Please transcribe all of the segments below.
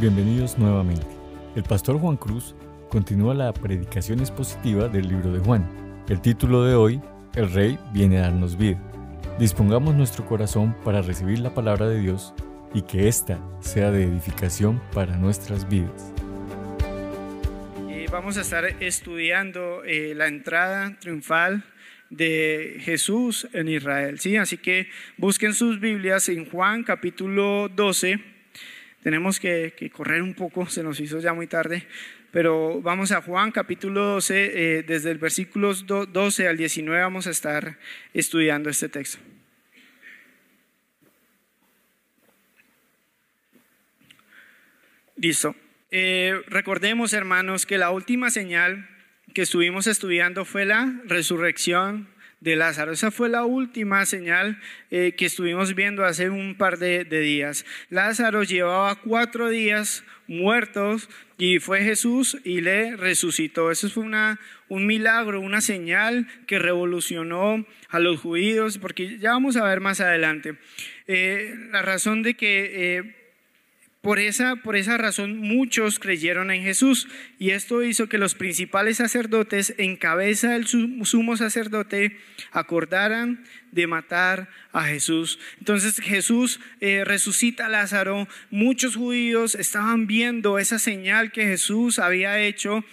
Bienvenidos nuevamente. El pastor Juan Cruz continúa la predicación expositiva del libro de Juan. El título de hoy, El Rey viene a darnos vida. Dispongamos nuestro corazón para recibir la palabra de Dios y que ésta sea de edificación para nuestras vidas. Eh, vamos a estar estudiando eh, la entrada triunfal de Jesús en Israel. ¿sí? Así que busquen sus Biblias en Juan capítulo 12. Tenemos que, correr un poco, se nos hizo ya muy tarde, pero vamos a Juan capítulo 12, eh, desde el versículo 12 al 19 vamos a estar estudiando este texto. Listo. Eh, recordemos, hermanos, que la última señal que estuvimos estudiando fue la resurrección de Lázaro. Esa fue la última señal eh, que estuvimos viendo hace un par de, días. Lázaro llevaba cuatro días muertos y fue Jesús y le resucitó. Eso fue una, un milagro, una señal que revolucionó a los judíos, porque ya vamos a ver más adelante. Eh, la razón de que... Eh, por esa, por esa razón muchos creyeron en Jesús y esto hizo que los principales sacerdotes en cabeza del sumo sacerdote acordaran de matar a Jesús. Entonces Jesús eh, resucita a Lázaro, muchos judíos estaban viendo esa señal que Jesús había hecho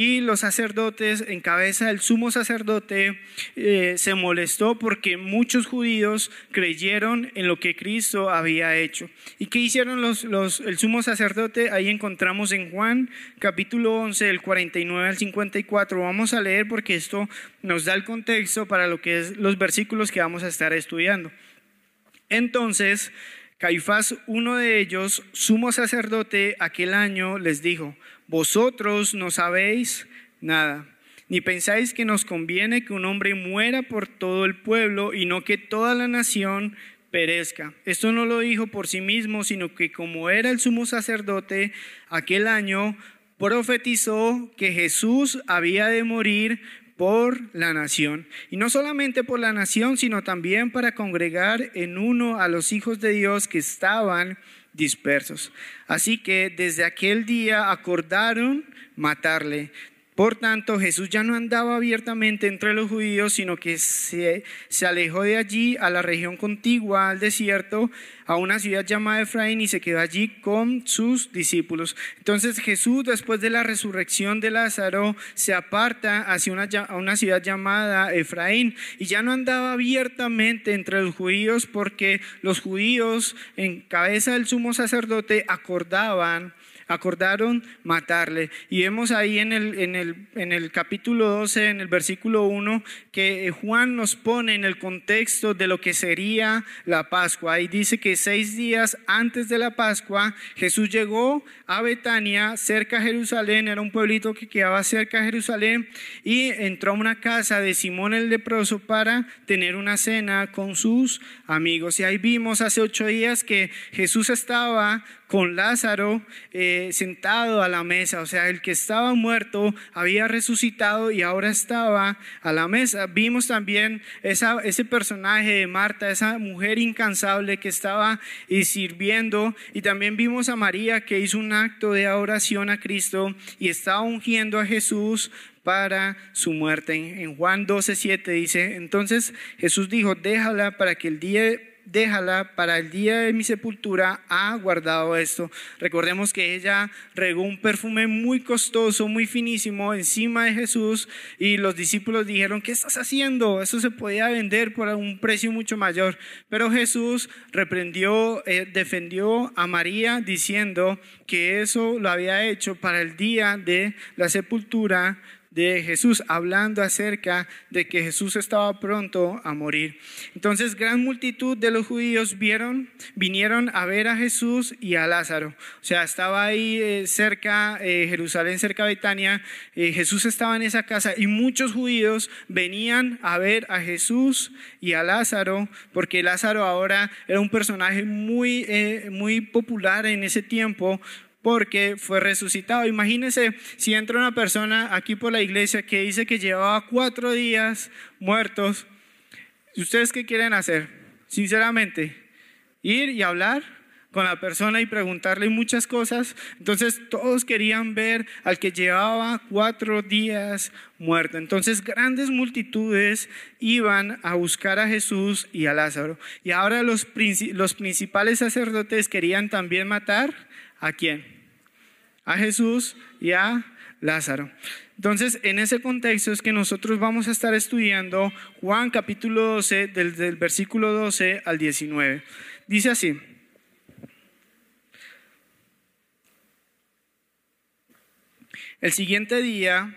y los sacerdotes, en cabeza del sumo sacerdote, eh, se molestó porque muchos judíos creyeron en lo que Cristo había hecho. ¿Y qué hicieron los, los, el sumo sacerdote? Ahí encontramos en Juan capítulo 11, del 49 al 54. Vamos a leer porque esto nos da el contexto para lo que es los versículos que vamos a estar estudiando. Entonces, Caifás, uno de ellos, sumo sacerdote, aquel año les dijo, vosotros no sabéis nada, ni pensáis que nos conviene que un hombre muera por todo el pueblo y no que toda la nación perezca. Esto no lo dijo por sí mismo, sino que como era el sumo sacerdote, aquel año profetizó que Jesús había de morir por la nación. Y no solamente por la nación, sino también para congregar en uno a los hijos de Dios que estaban dispersos. Así que desde aquel día acordaron matarle. Por tanto, Jesús ya no andaba abiertamente entre los judíos, sino que se, se, alejó de allí a la región contigua, al desierto, a una ciudad llamada Efraín, y se quedó allí con sus discípulos. Entonces Jesús, después de la resurrección de Lázaro, se aparta hacia una, a una ciudad llamada Efraín, y ya no andaba abiertamente entre los judíos, porque los judíos, en cabeza del sumo sacerdote, acordaban acordaron matarle. Y vemos ahí en el, en el, en el capítulo 12, en el versículo 1, que Juan nos pone en el contexto de lo que sería la Pascua. Ahí dice que seis días antes de la Pascua, Jesús llegó a Betania, cerca a Jerusalén, era un pueblito que quedaba cerca de Jerusalén, y entró a una casa de Simón el leproso para tener una cena con sus amigos. Y ahí vimos hace ocho días que Jesús estaba con Lázaro eh, sentado a la mesa, o sea, el que estaba muerto había resucitado y ahora estaba a la mesa. Vimos también ese personaje de Marta, esa mujer incansable que estaba y sirviendo, y también vimos a María que hizo un acto de oración a Cristo y estaba ungiendo a Jesús para su muerte. En Juan 12, 7 dice, entonces Jesús dijo, déjala para que el día déjala para el día de mi sepultura, ha guardado esto. Recordemos que ella regó un perfume muy costoso, muy finísimo encima de Jesús y los discípulos dijeron, ¿qué estás haciendo? Eso se podía vender por un precio mucho mayor. Pero Jesús reprendió, eh, defendió a María diciendo que eso lo había hecho para el día de la sepultura de Jesús, hablando acerca de que Jesús estaba pronto a morir. Entonces, gran multitud de los judíos vieron, vinieron a ver a Jesús y a Lázaro. O sea, estaba ahí eh, cerca, eh, Jerusalén, cerca de Betania. Eh, Jesús estaba en esa casa y muchos judíos venían a ver a Jesús y a Lázaro, porque Lázaro ahora era un personaje muy, muy popular en ese tiempo porque fue resucitado. Imagínense si entra una persona aquí por la iglesia que dice que llevaba cuatro días muertos. ¿Ustedes qué quieren hacer? Sinceramente, ir y hablar. con la persona y preguntarle muchas cosas. Entonces todos querían ver al que llevaba cuatro días muerto. Entonces grandes multitudes iban a buscar a Jesús y a Lázaro. Y ahora los, los principales sacerdotes querían también matar a quién? A Jesús y a Lázaro. Entonces, en ese contexto es que nosotros vamos a estar estudiando Juan capítulo 12, del, del versículo 12 al 19. Dice así. El siguiente día,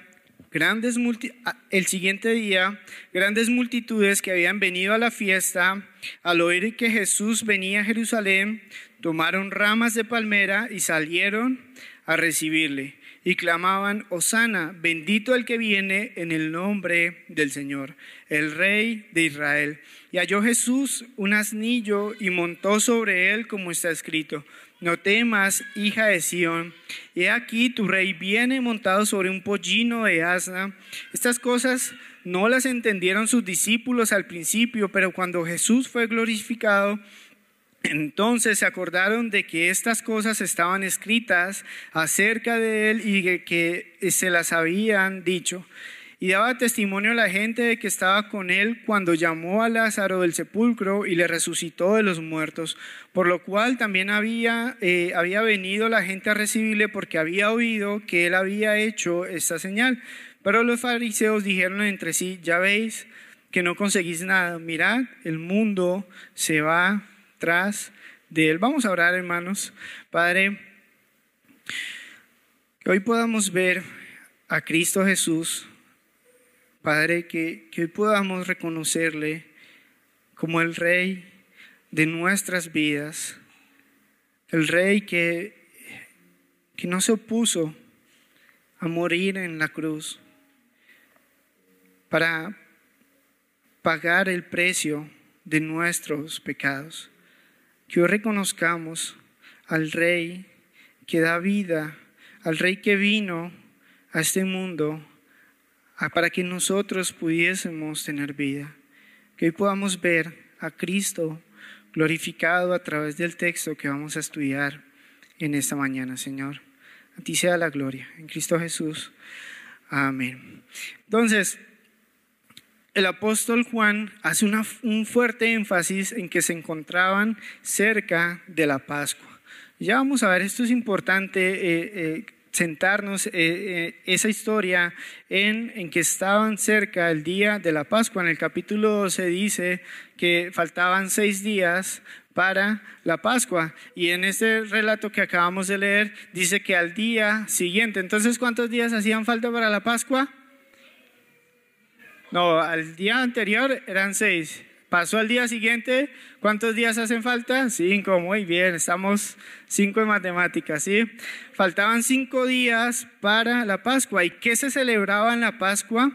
grandes ah, el siguiente día, grandes multitudes que habían venido a la fiesta, al oír que Jesús venía a Jerusalén, tomaron ramas de palmera y salieron a recibirle y clamaban, Osana, bendito el que viene en el nombre del Señor, el Rey de Israel. Y halló Jesús un asnillo y montó sobre él como está escrito, no temas, hija de Sión, he aquí tu rey viene montado sobre un pollino de asna. Estas cosas no las entendieron sus discípulos al principio, pero cuando Jesús fue glorificado, entonces se acordaron de que estas cosas estaban escritas acerca de él y que, se las habían dicho. Y daba testimonio a la gente de que estaba con él cuando llamó a Lázaro del sepulcro y le resucitó de los muertos, por lo cual también había, eh, había venido la gente a recibirle porque había oído que él había hecho esta señal. Pero los fariseos dijeron entre sí, ya veis que no conseguís nada, mirad, el mundo se va de Él. Vamos a orar, hermanos. Padre, que hoy podamos ver a Cristo Jesús. Padre, que, que hoy podamos reconocerle como el Rey de nuestras vidas. El Rey que, que no se opuso a morir en la cruz para pagar el precio de nuestros pecados que hoy reconozcamos al Rey que da vida, al Rey que vino a este mundo para que nosotros pudiésemos tener vida. Que hoy podamos ver a Cristo glorificado a través del texto que vamos a estudiar en esta mañana, Señor. A ti sea la gloria. En Cristo Jesús. Amén. Entonces, el apóstol Juan hace un fuerte énfasis en que se encontraban cerca de la Pascua. Ya vamos a ver, esto es importante, eh, eh, sentarnos eh, esa historia en, en, que estaban cerca el día de la Pascua. En el capítulo 12 dice que faltaban seis días para la Pascua. Y en este relato que acabamos de leer dice que al día siguiente, entonces ¿cuántos días hacían falta para la Pascua? No, al día anterior eran seis. Pasó al día siguiente, ¿cuántos días hacen falta? Cinco, muy bien, estamos cinco en matemáticas, ¿sí? Faltaban cinco días para la Pascua. ¿Y qué se celebraba en la Pascua?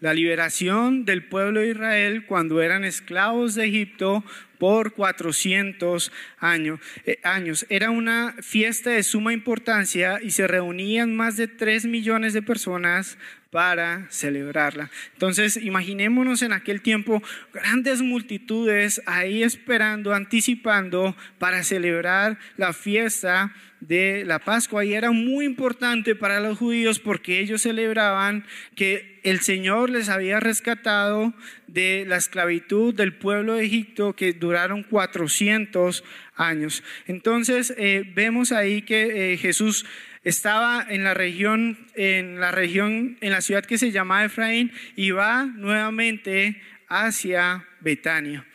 La liberación del pueblo de Israel cuando eran esclavos de Egipto por 400 años, eh, años. Era una fiesta de suma importancia y se reunían más de 3 millones de personas para celebrarla. Entonces, imaginémonos en aquel tiempo grandes multitudes ahí esperando, anticipando para celebrar la fiesta de la Pascua y era muy importante para los judíos porque ellos celebraban que el Señor les había rescatado de la esclavitud del pueblo de Egipto que duraron 400 años. Entonces eh, vemos ahí que eh, Jesús estaba en la región, en la región, en la ciudad que se llama Efraín y va nuevamente hacia Betania.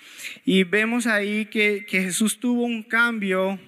Y vemos ahí que, que Jesús tuvo un cambio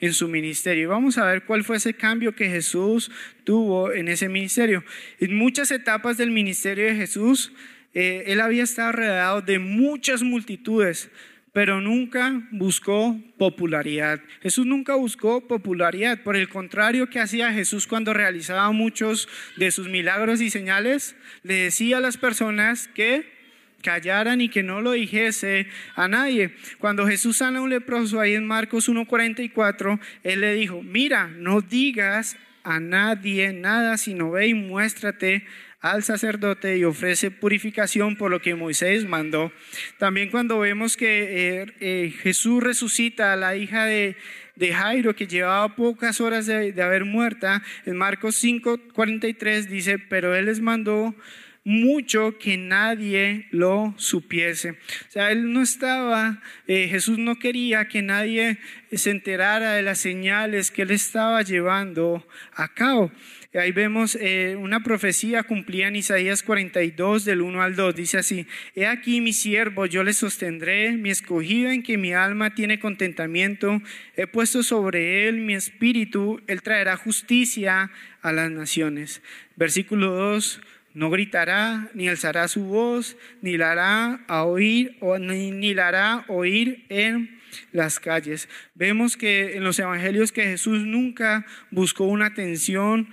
en su ministerio. Vamos a ver cuál fue ese cambio que Jesús tuvo en ese ministerio. En muchas etapas del ministerio de Jesús, eh, él había estado rodeado de muchas multitudes, pero nunca buscó popularidad. Jesús nunca buscó popularidad. Por el contrario, que hacía Jesús cuando realizaba muchos de sus milagros y señales? Le decía a las personas que callaran y que no lo dijese a nadie. Cuando Jesús sana a un leproso ahí en Marcos 1.44, Él le dijo, mira, no digas a nadie nada, sino ve y muéstrate al sacerdote y ofrece purificación por lo que Moisés mandó. También cuando vemos que eh, eh, Jesús resucita a la hija de, de Jairo que llevaba pocas horas de, de haber muerta, en Marcos 5:43 dice, pero él les mandó mucho que nadie lo supiese. O sea, él no estaba, eh, Jesús no quería que nadie se enterara de las señales que él estaba llevando a cabo. Ahí vemos eh, una profecía cumplida en Isaías 42 del 1 al 2. Dice así, he aquí mi siervo, yo le sostendré, mi escogido en que mi alma tiene contentamiento, he puesto sobre él mi espíritu, él traerá justicia a las naciones. Versículo 2. No gritará, ni alzará su voz, ni la hará a oír, o ni, ni la hará oír en las calles. Vemos que en los evangelios que Jesús nunca buscó una atención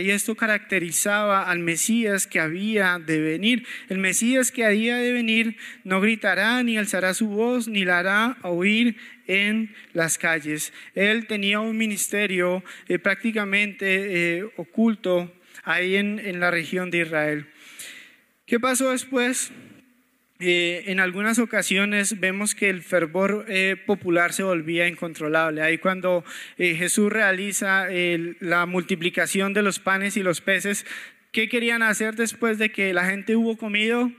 y esto caracterizaba al Mesías que había de venir. El Mesías que había de venir no gritará ni alzará su voz ni la hará oír en las calles. Él tenía un ministerio eh, prácticamente eh, oculto ahí en, la región de Israel. ¿Qué pasó después? Eh, en algunas ocasiones vemos que el fervor eh, popular se volvía incontrolable. Ahí cuando eh, Jesús realiza la multiplicación de los panes y los peces, ¿qué querían hacer después de que la gente hubo comido?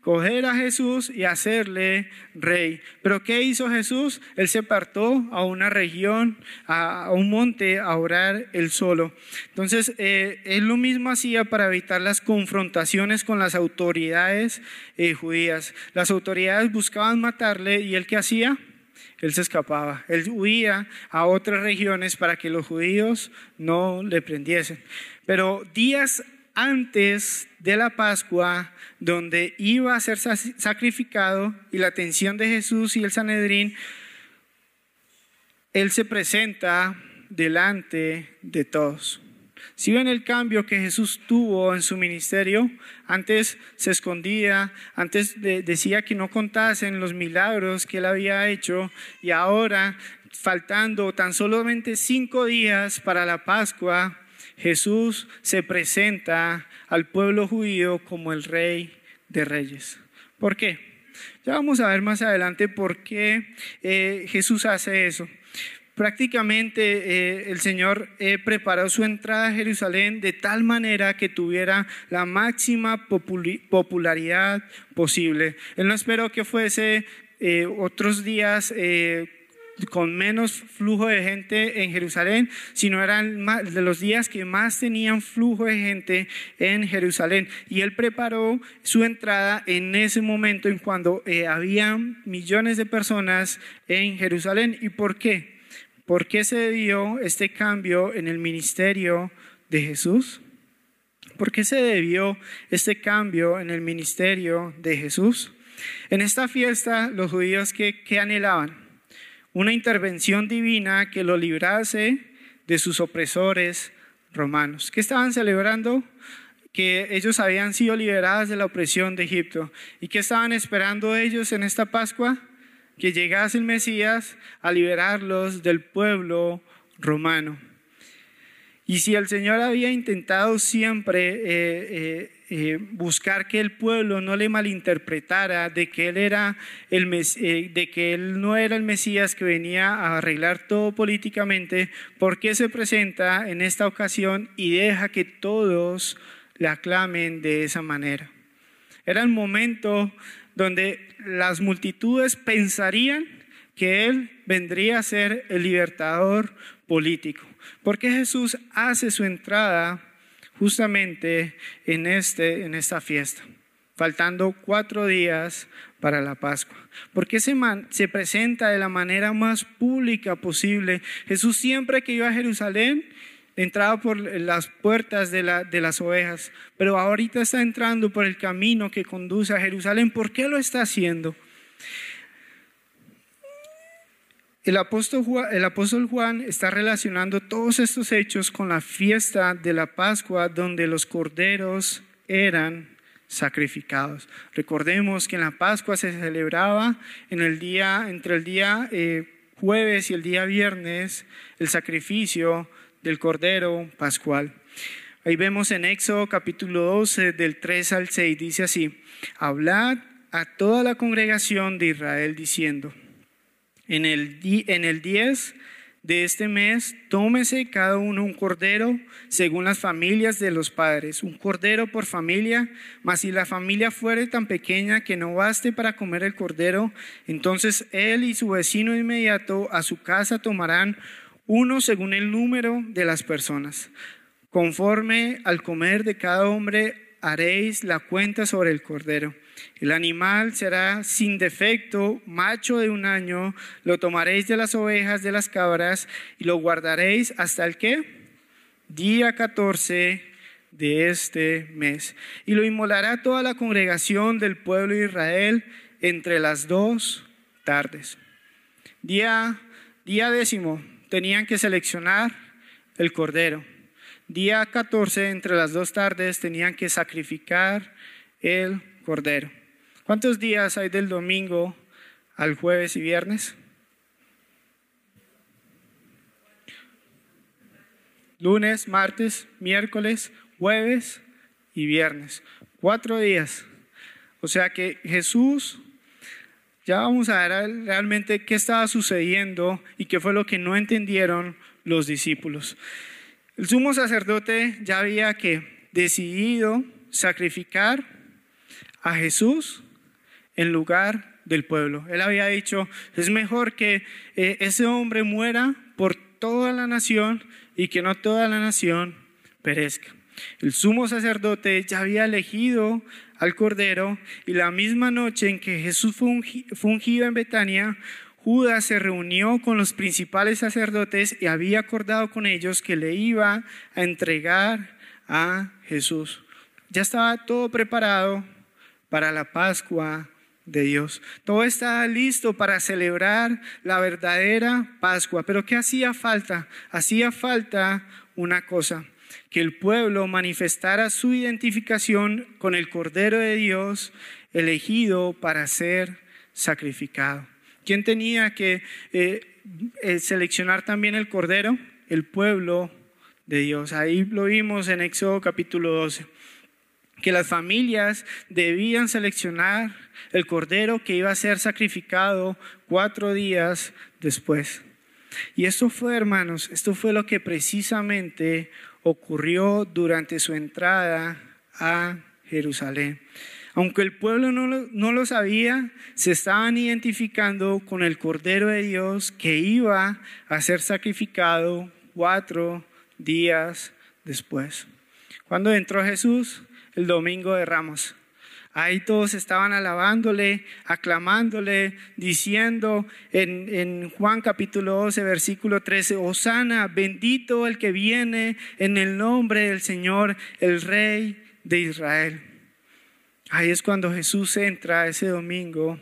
Coger a Jesús y hacerle rey. Pero ¿qué hizo Jesús? Él se partó a una región, a, un monte, a orar él solo. Entonces, eh, él lo mismo hacía para evitar las confrontaciones con las autoridades eh, judías. Las autoridades buscaban matarle y él qué hacía? Él se escapaba, él huía a otras regiones para que los judíos no le prendiesen. Pero días antes de la Pascua, donde iba a ser sacrificado y la atención de Jesús y el Sanedrín, Él se presenta delante de todos. Si ven el cambio que Jesús tuvo en su ministerio, antes se escondía, antes decía que no contasen los milagros que él había hecho y ahora, faltando tan solamente cinco días para la Pascua, Jesús se presenta al pueblo judío como el rey de reyes. ¿Por qué? Ya vamos a ver más adelante por qué eh, Jesús hace eso. Prácticamente eh, el Señor eh, preparó su entrada a Jerusalén de tal manera que tuviera la máxima popularidad posible. Él no esperó que fuese otros días con menos flujo de gente en Jerusalén, sino eran de los días que más tenían flujo de gente en Jerusalén. Y él preparó su entrada en ese momento, en cuando eh, había millones de personas en Jerusalén. ¿Y por qué? ¿Por qué se dio este cambio en el ministerio de Jesús? ¿Por qué se debió este cambio en el ministerio de Jesús? En esta fiesta, los judíos que anhelaban, una intervención divina que lo librase de sus opresores romanos. ¿Qué estaban celebrando? Que ellos habían sido liberados de la opresión de Egipto. ¿Y qué estaban esperando ellos en esta Pascua? Que llegase el Mesías a liberarlos del pueblo romano. Y si el Señor había intentado siempre eh, eh, eh, buscar que el pueblo no le malinterpretara de que él era el de que él no era el Mesías que venía a arreglar todo políticamente, ¿por qué se presenta en esta ocasión y deja que todos le aclamen de esa manera? Era el momento donde las multitudes pensarían que él vendría a ser el libertador político. ¿Por qué Jesús hace su entrada justamente en, este, en esta fiesta? Faltando cuatro días para la Pascua. ¿Por qué se, se presenta de la manera más pública posible? Jesús siempre que iba a Jerusalén entraba por las puertas de, la, de, las ovejas, pero ahorita está entrando por el camino que conduce a Jerusalén. ¿Por qué lo está haciendo? El apóstol, Juan, está relacionando todos estos hechos con la fiesta de la Pascua donde los corderos eran sacrificados. Recordemos que en la Pascua se celebraba en el día, entre el día eh, jueves y el día viernes el sacrificio del cordero pascual. Ahí vemos en Éxodo capítulo 12 del 3 al 6, dice así, hablad a toda la congregación de Israel diciendo, en el, en el 10 de este mes, tómese cada uno un cordero según las familias de los padres, un cordero por familia, mas si la familia fuere tan pequeña que no baste para comer el cordero, entonces él y su vecino inmediato a su casa tomarán uno según el número de las personas. Conforme al comer de cada hombre haréis la cuenta sobre el cordero. El animal será sin defecto, macho de un año, lo tomaréis de las ovejas, de las cabras, y lo guardaréis hasta el qué? Día 14 de este mes. Y lo inmolará toda la congregación del pueblo de Israel entre las dos tardes. Día, día décimo, tenían que seleccionar el cordero. Día 14, entre las dos tardes, tenían que sacrificar el cordero. ¿Cuántos días hay del domingo al jueves y viernes? Lunes, martes, miércoles, jueves y viernes. Cuatro días. O sea que Jesús, ya vamos a ver realmente qué estaba sucediendo y qué fue lo que no entendieron los discípulos. El sumo sacerdote ya había que decidido sacrificar a Jesús en lugar del pueblo. Él había dicho, es mejor que eh, ese hombre muera por toda la nación y que no toda la nación perezca. El sumo sacerdote ya había elegido al Cordero y la misma noche en que Jesús fue en Betania, Judas se reunió con los principales sacerdotes y había acordado con ellos que le iba a entregar a Jesús. Ya estaba todo preparado para la Pascua de Dios. Todo estaba listo para celebrar la verdadera Pascua. Pero ¿qué hacía falta? Hacía falta una cosa, que el pueblo manifestara su identificación con el Cordero de Dios elegido para ser sacrificado. ¿Quién tenía que eh, eh, seleccionar también el Cordero? El pueblo de Dios. Ahí lo vimos en Éxodo capítulo 12 que las familias debían seleccionar el cordero que iba a ser sacrificado cuatro días después. Y esto fue, hermanos, esto fue lo que precisamente ocurrió durante su entrada a Jerusalén. Aunque el pueblo no lo, no lo, sabía, se estaban identificando con el Cordero de Dios que iba a ser sacrificado cuatro días después. Cuando entró Jesús, el domingo de Ramos. Ahí todos estaban alabándole, aclamándole, diciendo en, en, Juan capítulo 12, versículo 13, Osana, bendito el que viene en el nombre del Señor, el Rey de Israel. Ahí es cuando Jesús entra ese domingo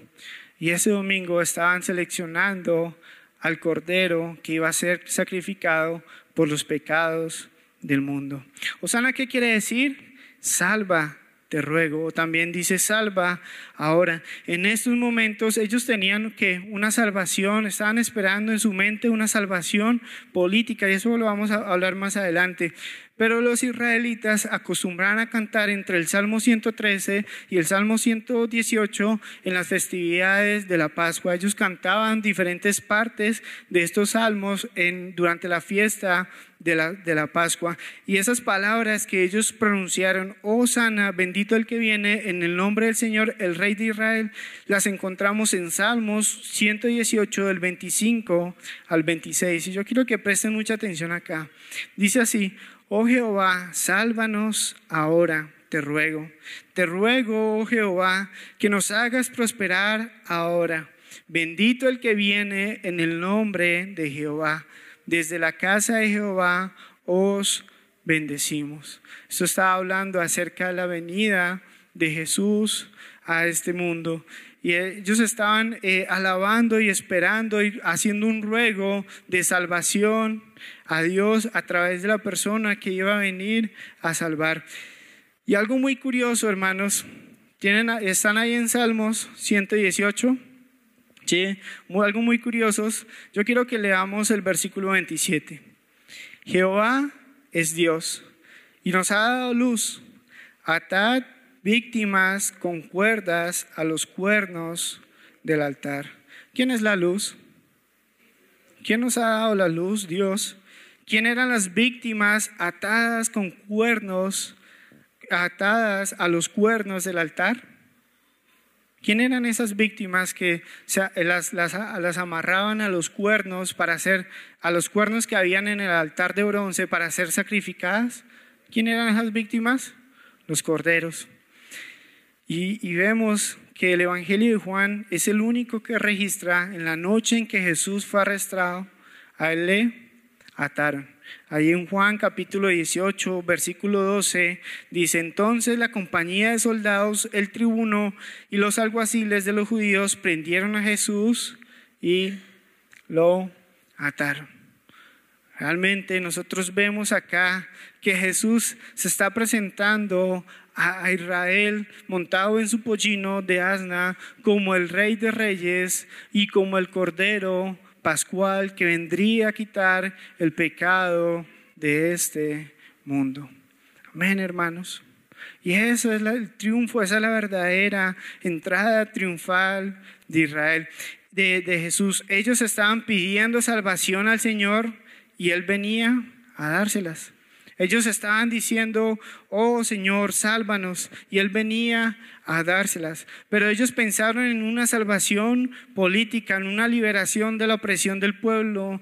y ese domingo estaban seleccionando al Cordero que iba a ser sacrificado por los pecados del mundo. Osana, ¿qué quiere decir? Salva, te ruego. O también dice, salva ahora. En estos momentos ellos tenían que una salvación, estaban esperando en su mente una salvación política, y eso lo vamos a hablar más adelante. Pero los israelitas acostumbraban a cantar entre el Salmo 113 y el Salmo 118 en las festividades de la Pascua. Ellos cantaban diferentes partes de estos salmos durante la fiesta de la, de la Pascua. Y esas palabras que ellos pronunciaron, oh sana, bendito el que viene, en el nombre del Señor, el Rey de Israel, las encontramos en Salmos 118 del 25 al 26. Y yo quiero que presten mucha atención acá. Dice así, Oh Jehová, sálvanos ahora, te ruego. Te ruego, oh Jehová, que nos hagas prosperar ahora. Bendito el que viene en el nombre de Jehová. Desde la casa de Jehová os bendecimos. Esto está hablando acerca de la venida de Jesús a este mundo. Y ellos estaban eh, alabando y esperando y haciendo un ruego de salvación a Dios a través de la persona que iba a venir a salvar. Y algo muy curioso, hermanos, tienen, están ahí en Salmos 118. Sí, algo muy curioso. Yo quiero que leamos el versículo 27. Jehová es Dios y nos ha dado luz. Atad víctimas con cuerdas a los cuernos del altar. ¿Quién es la luz? ¿Quién nos ha dado la luz? Dios. ¿Quién eran las víctimas atadas con cuernos, atadas a los cuernos del altar? ¿Quién eran esas víctimas que las, amarraban a los cuernos para hacer, a los cuernos que habían en el altar de bronce para ser sacrificadas? ¿Quién eran esas víctimas? Los corderos. Y, vemos que el Evangelio de Juan es el único que registra en la noche en que Jesús fue arrestado, a él le ataron. Ahí en Juan capítulo 18, versículo 12, dice, entonces la compañía de soldados, el tribuno y los alguaciles de los judíos prendieron a Jesús y lo ataron. Realmente nosotros vemos acá que Jesús se está presentando a Israel montado en su pollino de asna como el rey de reyes y como el cordero pascual que vendría a quitar el pecado de este mundo. Amén, hermanos. Y eso es el triunfo, esa es la verdadera entrada triunfal de Israel, de, de Jesús. Ellos estaban pidiendo salvación al Señor y Él venía a dárselas. Ellos estaban diciendo, oh Señor, sálvanos. Y Él venía a dárselas. Pero ellos pensaron en una salvación política, en una liberación de la opresión del pueblo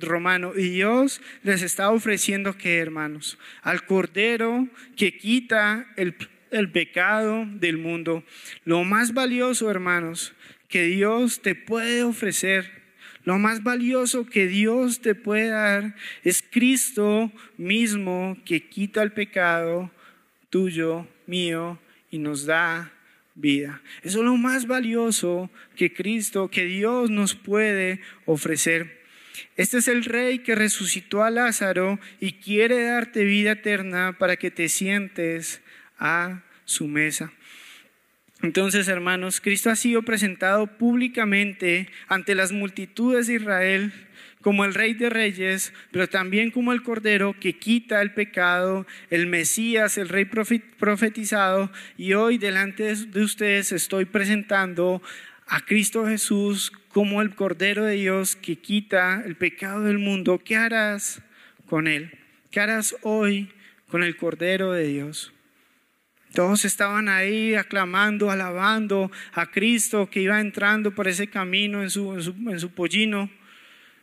romano. Y Dios les está ofreciendo que, hermanos, al Cordero que quita el, el pecado del mundo. Lo más valioso, hermanos, que Dios te puede ofrecer lo más valioso que Dios te puede dar es Cristo mismo que quita el pecado tuyo, mío, y nos da vida. Eso es lo más valioso que Cristo, que Dios nos puede ofrecer. Este es el rey que resucitó a Lázaro y quiere darte vida eterna para que te sientes a su mesa. Entonces, hermanos, Cristo ha sido presentado públicamente ante las multitudes de Israel como el Rey de Reyes, pero también como el Cordero que quita el pecado, el Mesías, el Rey profetizado, y hoy delante de ustedes estoy presentando a Cristo Jesús como el Cordero de Dios que quita el pecado del mundo. ¿Qué harás con él? ¿Qué harás hoy con el Cordero de Dios? Todos estaban ahí aclamando, alabando a Cristo que iba entrando por ese camino en su, pollino.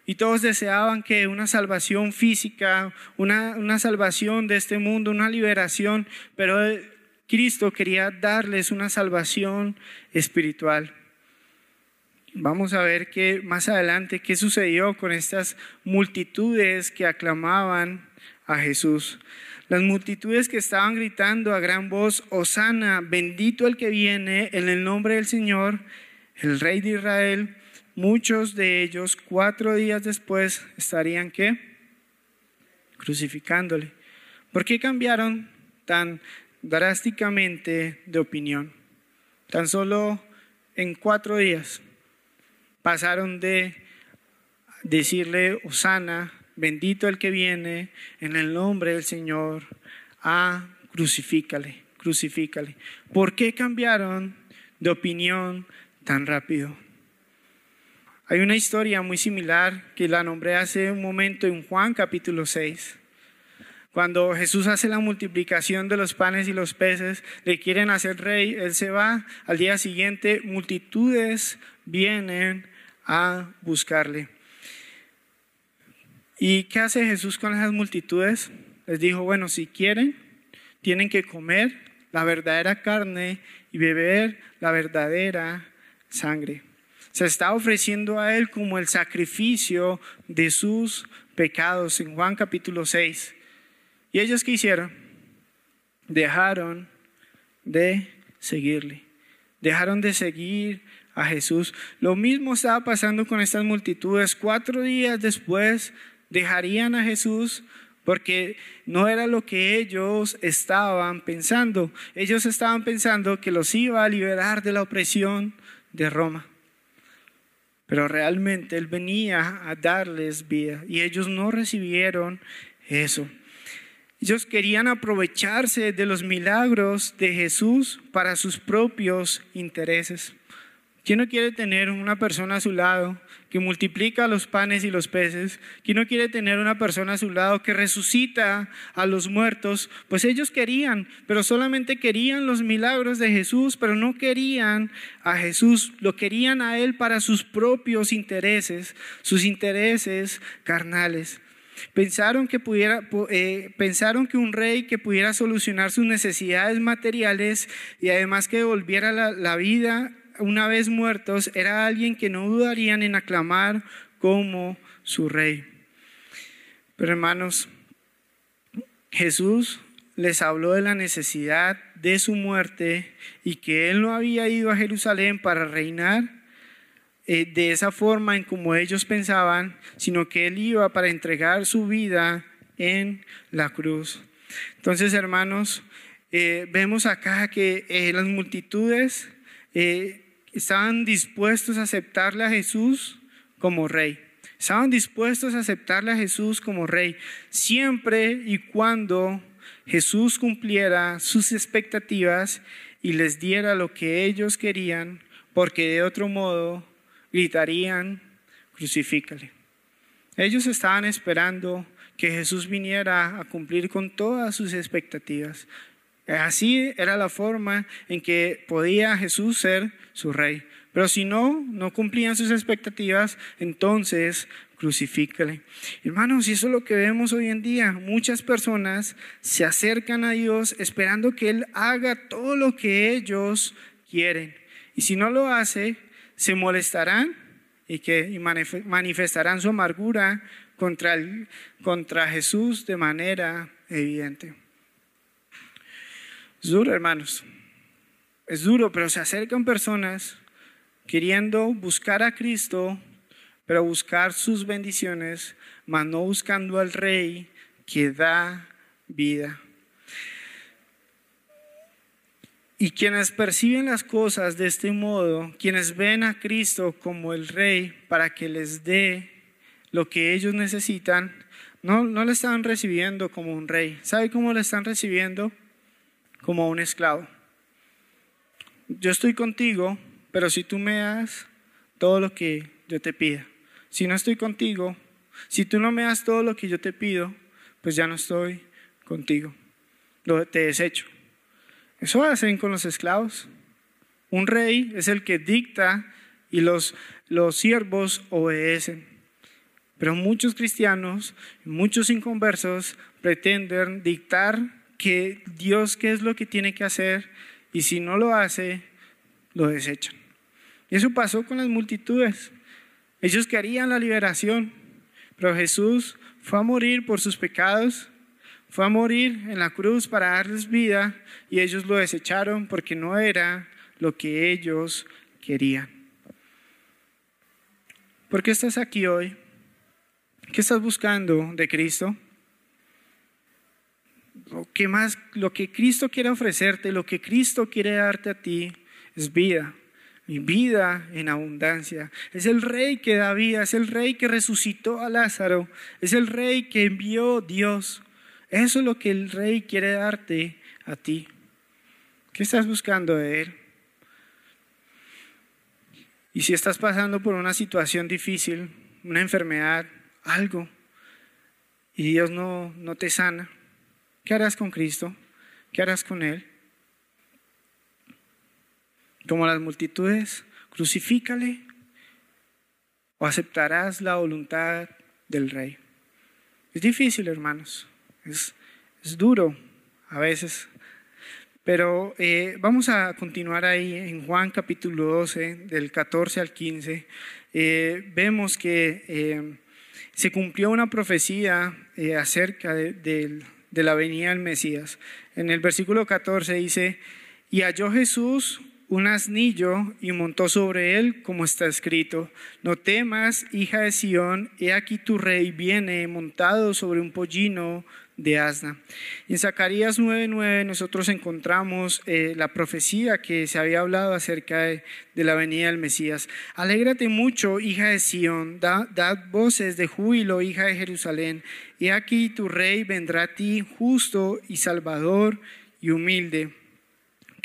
Y todos deseaban que una salvación física, una, una salvación de este mundo, una liberación, pero Cristo quería darles una salvación espiritual. Vamos a ver que más adelante qué sucedió con estas multitudes que aclamaban a Jesús. Las multitudes que estaban gritando a gran voz, Osana, bendito el que viene en el nombre del Señor, el Rey de Israel, muchos de ellos cuatro días después estarían qué? Crucificándole. ¿Por qué cambiaron tan drásticamente de opinión? Tan solo en cuatro días pasaron de decirle Osana bendito el que viene en el nombre del Señor, ah, crucifícale, crucifícale. ¿Por qué cambiaron de opinión tan rápido? Hay una historia muy similar que la nombré hace un momento en Juan capítulo 6. Cuando Jesús hace la multiplicación de los panes y los peces, le quieren hacer rey, él se va, al día siguiente multitudes vienen a buscarle. ¿Y qué hace Jesús con esas multitudes? Les dijo, bueno, si quieren, tienen que comer la verdadera carne y beber la verdadera sangre. Se está ofreciendo a Él como el sacrificio de sus pecados en Juan capítulo 6. ¿Y ellos qué hicieron? Dejaron de seguirle. Dejaron de seguir a Jesús. Lo mismo estaba pasando con estas multitudes. Cuatro días después dejarían a Jesús porque no era lo que ellos estaban pensando. Ellos estaban pensando que los iba a liberar de la opresión de Roma. Pero realmente Él venía a darles vida y ellos no recibieron eso. Ellos querían aprovecharse de los milagros de Jesús para sus propios intereses. ¿Quién no quiere tener una persona a su lado que multiplica los panes y los peces? ¿Quién no quiere tener una persona a su lado que resucita a los muertos? Pues ellos querían, pero solamente querían los milagros de Jesús, pero no querían a Jesús, lo querían a Él para sus propios intereses, sus intereses carnales. Pensaron que, pudiera, eh, pensaron que un rey que pudiera solucionar sus necesidades materiales y además que devolviera la, la vida una vez muertos era alguien que no dudarían en aclamar como su rey. Pero hermanos, Jesús les habló de la necesidad de su muerte y que él no había ido a Jerusalén para reinar eh, de esa forma en como ellos pensaban, sino que él iba para entregar su vida en la cruz. Entonces, hermanos, eh, vemos acá que eh, las multitudes estaban dispuestos a aceptarle a Jesús como rey. Estaban dispuestos a aceptarle a Jesús como rey, siempre y cuando Jesús cumpliera sus expectativas y les diera lo que ellos querían, porque de otro modo gritarían, crucifícale. Ellos estaban esperando que Jesús viniera a cumplir con todas sus expectativas. Así era la forma en que podía Jesús ser su rey. Pero si no, no cumplían sus expectativas, entonces crucifícale. Hermanos, y eso es lo que vemos hoy en día. Muchas personas se acercan a Dios esperando que Él haga todo lo que ellos quieren. Y si no lo hace, se molestarán y, que, manifestarán su amargura contra, contra Jesús de manera evidente. Es duro, hermanos. Es duro, pero se acercan personas queriendo buscar a Cristo, pero buscar sus bendiciones, mas no buscando al Rey que da vida. Y quienes perciben las cosas de este modo, quienes ven a Cristo como el Rey para que les dé lo que ellos necesitan, no, no le están recibiendo como un rey. ¿Sabe cómo le están recibiendo? Como un esclavo. Yo estoy contigo, pero si tú me das todo lo que yo te pida. Si no estoy contigo, si tú no me das todo lo que yo te pido, pues ya no estoy contigo. Lo, te desecho. Eso hacen con los esclavos. Un rey es el que dicta y los, los siervos obedecen. Pero muchos cristianos, muchos inconversos pretenden dictar que Dios qué es lo que tiene que hacer y si no lo hace, lo desechan. Y eso pasó con las multitudes. Ellos querían la liberación, pero Jesús fue a morir por sus pecados fue a morir en la cruz para darles vida y ellos lo desecharon porque no era lo que ellos querían. ¿Por qué estás aquí hoy? ¿Qué estás buscando de Cristo? Lo que más, lo que Cristo quiere ofrecerte, lo que Cristo quiere darte a ti es vida. Mi vida en abundancia. Es el rey que da vida, es el rey que resucitó a Lázaro, es el rey que envió Dios. Eso es lo que el rey quiere darte a ti. ¿Qué estás buscando de él? Y si estás pasando por una situación difícil, una enfermedad, algo, y Dios no, no te sana, ¿qué harás con Cristo? ¿Qué harás con Él? Como las multitudes, crucifícale o aceptarás la voluntad del Rey. Es difícil, hermanos. Es, duro a veces. Pero eh, vamos a continuar ahí en Juan capítulo 12, del 14 al 15. Eh, vemos que eh, se cumplió una profecía acerca de, de la venida del Mesías. En el versículo 14 dice, y halló Jesús un asnillo y montó sobre él, como está escrito, no temas, hija de Sión, he aquí tu rey viene montado sobre un pollino de asna. Y en Zacarías 9:9 nosotros encontramos eh, la profecía que se había hablado acerca de, la venida del Mesías. Alégrate mucho, hija de Sión, da, dad voces de júbilo, hija de Jerusalén. Y aquí tu rey vendrá a ti justo y salvador y humilde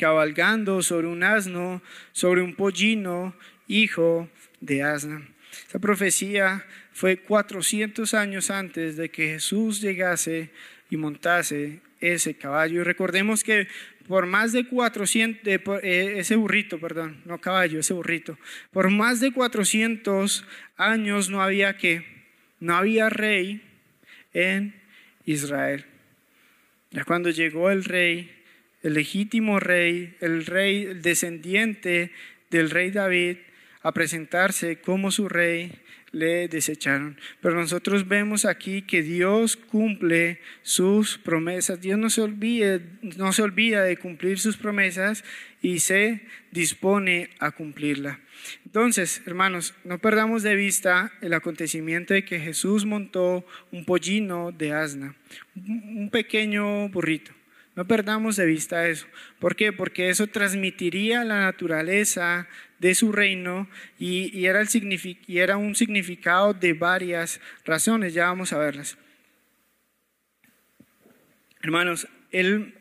cabalgando sobre un asno, sobre un pollino, hijo de Asna. Esta profecía fue 400 años antes de que Jesús llegase y montase ese caballo. Y recordemos que por más de 400, eh, ese burrito, perdón, no caballo, ese burrito, por más de 400 años no había que, no había rey en Israel. Ya cuando llegó el rey, el legítimo rey, el rey, el descendiente del rey David, a presentarse como su rey, le desecharon. Pero nosotros vemos aquí que Dios cumple sus promesas. Dios no se, olvide, no se olvida de cumplir sus promesas y se dispone a cumplirla. Entonces, hermanos, no perdamos de vista el acontecimiento de que Jesús montó un pollino de asna, un pequeño burrito. No perdamos de vista eso. ¿Por qué? Porque eso transmitiría la naturaleza de su reino y, era, el y era un significado de varias razones. Ya vamos a verlas. Hermanos, él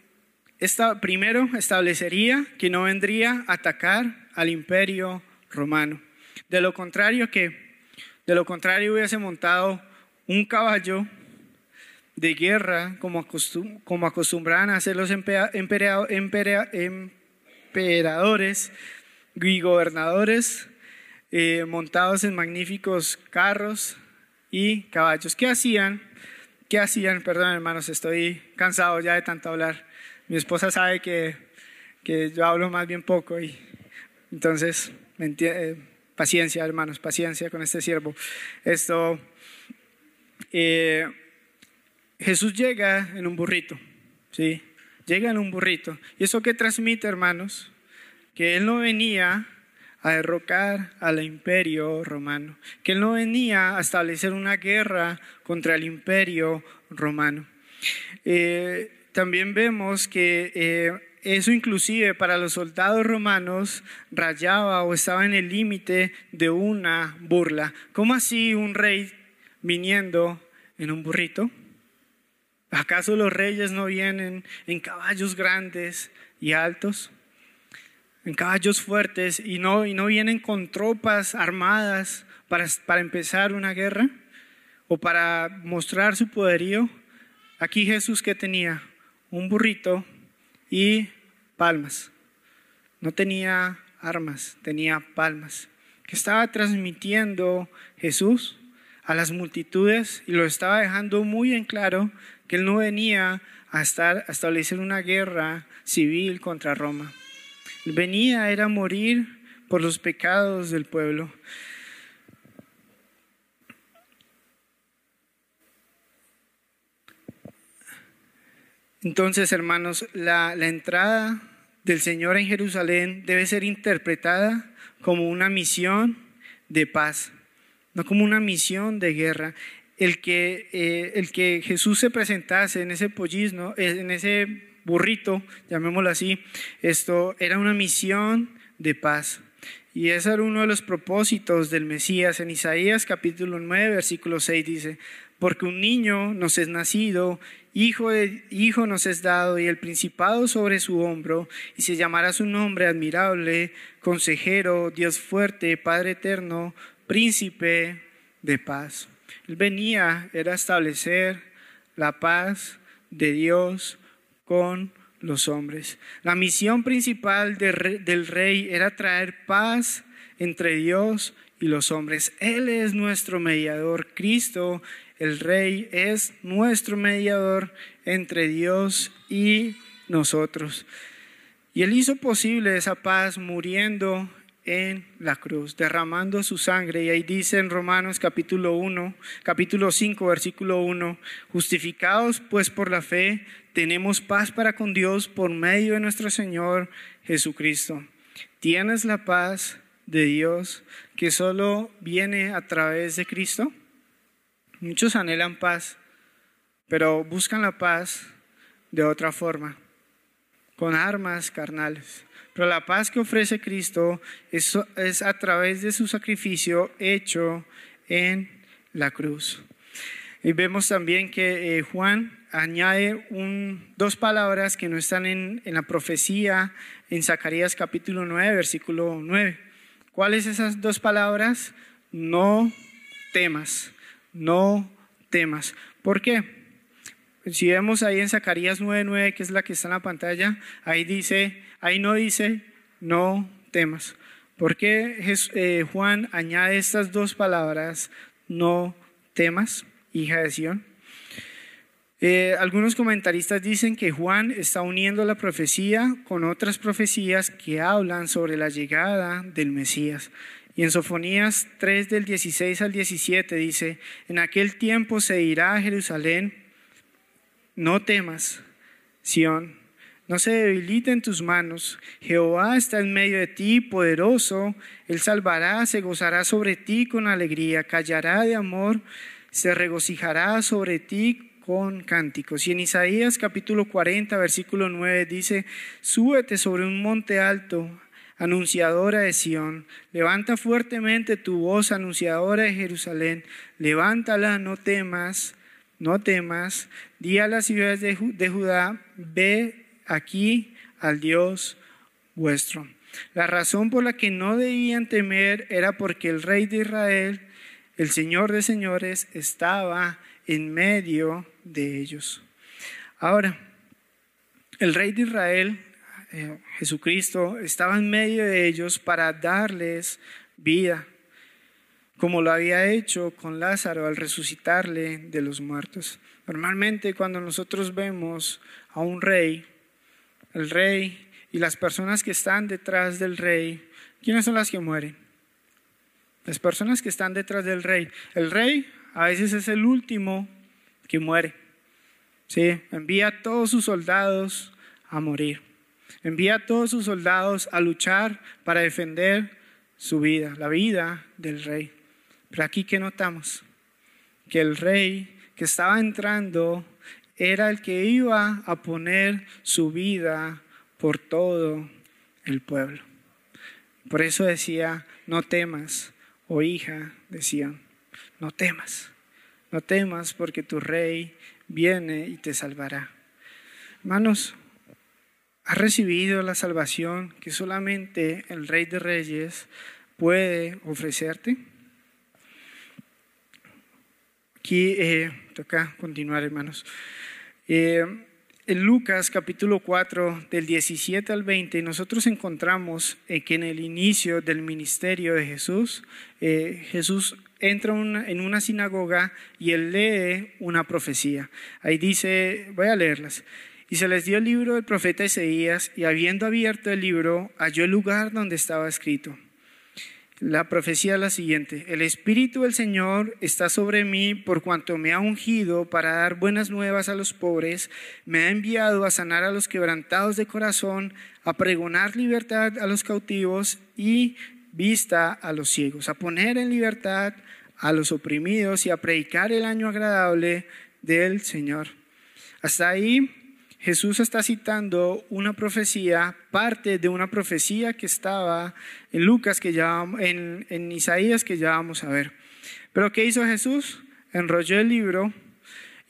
primero establecería que no vendría a atacar al imperio romano. De lo contrario que, de lo contrario hubiese montado un caballo de guerra, como, como acostumbraban a hacer los emperadores y gobernadores, eh, montados en magníficos carros y caballos. ¿Qué hacían? ¿Qué hacían? Perdón, hermanos, estoy cansado ya de tanto hablar. Mi esposa sabe que, que yo hablo más bien poco y entonces, eh, paciencia, hermanos, paciencia con este siervo. Esto, eh, Jesús llega en un burrito, ¿sí? Llega en un burrito. ¿Y eso qué transmite, hermanos? Que Él no venía a derrocar al imperio romano, que Él no venía a establecer una guerra contra el imperio romano. Eh, también vemos que eh, eso inclusive para los soldados romanos rayaba o estaba en el límite de una burla. ¿Cómo así un rey viniendo en un burrito? ¿Acaso los reyes no vienen en caballos grandes y altos? En caballos fuertes y no, y no vienen con tropas armadas para, para empezar una guerra o para mostrar su poderío. Aquí Jesús que tenía un burrito y palmas. No tenía armas, tenía palmas. ¿Qué estaba transmitiendo Jesús a las multitudes y lo estaba dejando muy en claro que él no venía a, estar, a establecer una guerra civil contra Roma. venía era morir por los pecados del pueblo. Entonces, hermanos, la, la, entrada del Señor en Jerusalén debe ser interpretada como una misión de paz, no como una misión de guerra el que, eh, el que Jesús se presentase en ese pollisno, eh, en ese burrito, llamémoslo así, esto era una misión de paz. Y ese era uno de los propósitos del Mesías. En Isaías capítulo 9, versículo 6 dice, porque un niño nos es nacido, hijo, hijo nos es dado, y el principado sobre su hombro, y se llamará su nombre admirable, consejero, Dios fuerte, Padre eterno, príncipe de paz. Él venía, era establecer la paz de Dios con los hombres. La misión principal del rey era traer paz entre Dios y los hombres. Él es nuestro mediador. Cristo, el rey, es nuestro mediador entre Dios y nosotros. Y él hizo posible esa paz muriendo en la cruz, derramando su sangre. Y ahí dice en Romanos capítulo 1, capítulo 5, versículo 1, justificados pues por la fe, tenemos paz para con Dios por medio de nuestro Señor Jesucristo. ¿Tienes la paz de Dios que solo viene a través de Cristo? Muchos anhelan paz, pero buscan la paz de otra forma, con armas carnales. Pero la paz que ofrece Cristo es, a través de su sacrificio hecho en la cruz. Y vemos también que eh, Juan añade dos palabras que no están en, en, la profecía en Zacarías capítulo 9, versículo 9. ¿Cuáles esas dos palabras? No temas, no temas. ¿Por qué? Si vemos ahí en Zacarías 9:9, que es la que está en la pantalla, ahí dice, ahí no dice, no temas. ¿Por qué eh, Juan añade estas dos palabras, no temas, hija de Sión? Eh, algunos comentaristas dicen que Juan está uniendo la profecía con otras profecías que hablan sobre la llegada del Mesías. Y en Sofonías 3 del 16 al 17 dice, en aquel tiempo se irá a Jerusalén, no temas, Sión, no se debiliten tus manos. Jehová está en medio de ti, poderoso. Él salvará, se gozará sobre ti con alegría, callará de amor, se regocijará sobre ti con cánticos. Y en Isaías capítulo 40, versículo 9 dice, súbete sobre un monte alto, anunciadora de Sión, levanta fuertemente tu voz, anunciadora de Jerusalén, levántala, no temas, no temas, di a las ciudades de, Judá, ve aquí al Dios vuestro. La razón por la que no debían temer era porque el rey de Israel, el Señor de señores, estaba en medio de ellos. Ahora, el rey de Israel, eh, Jesucristo, estaba en medio de ellos para darles vida, como lo había hecho con Lázaro al resucitarle de los muertos. Normalmente cuando nosotros vemos a un rey, el rey y las personas que están detrás del rey, ¿quiénes son las que mueren? Las personas que están detrás del rey. El rey a veces es el último que muere. ¿Sí? Envía a todos sus soldados a morir. Envía a todos sus soldados a luchar para defender su vida, la vida del rey. Pero aquí que notamos que el rey que estaba entrando era el que iba a poner su vida por todo el pueblo. Por eso decía, no temas, oh hija, decían, no temas, no temas porque tu rey viene y te salvará. Hermanos, ¿has recibido la salvación que solamente el rey de reyes puede ofrecerte? Aquí eh, toca continuar, hermanos. Eh, en Lucas capítulo 4, del 17 al 20, nosotros encontramos eh, que en el inicio del ministerio de Jesús, eh, Jesús entra en una sinagoga y él lee una profecía. Ahí dice, voy a leerlas. Y se les dio el libro del profeta Isaías y habiendo abierto el libro, halló el lugar donde estaba escrito la profecía es la siguiente, el Espíritu del Señor está sobre mí por cuanto me ha ungido para dar buenas nuevas a los pobres, me ha enviado a sanar a los quebrantados de corazón, a pregonar libertad a los cautivos y vista a los ciegos, a poner en libertad a los oprimidos y a predicar el año agradable del Señor. Hasta ahí Jesús está citando una profecía, parte de una profecía que estaba en Lucas, que ya, en, en Isaías, que ya vamos a ver. Pero ¿qué hizo Jesús? Enrolló el libro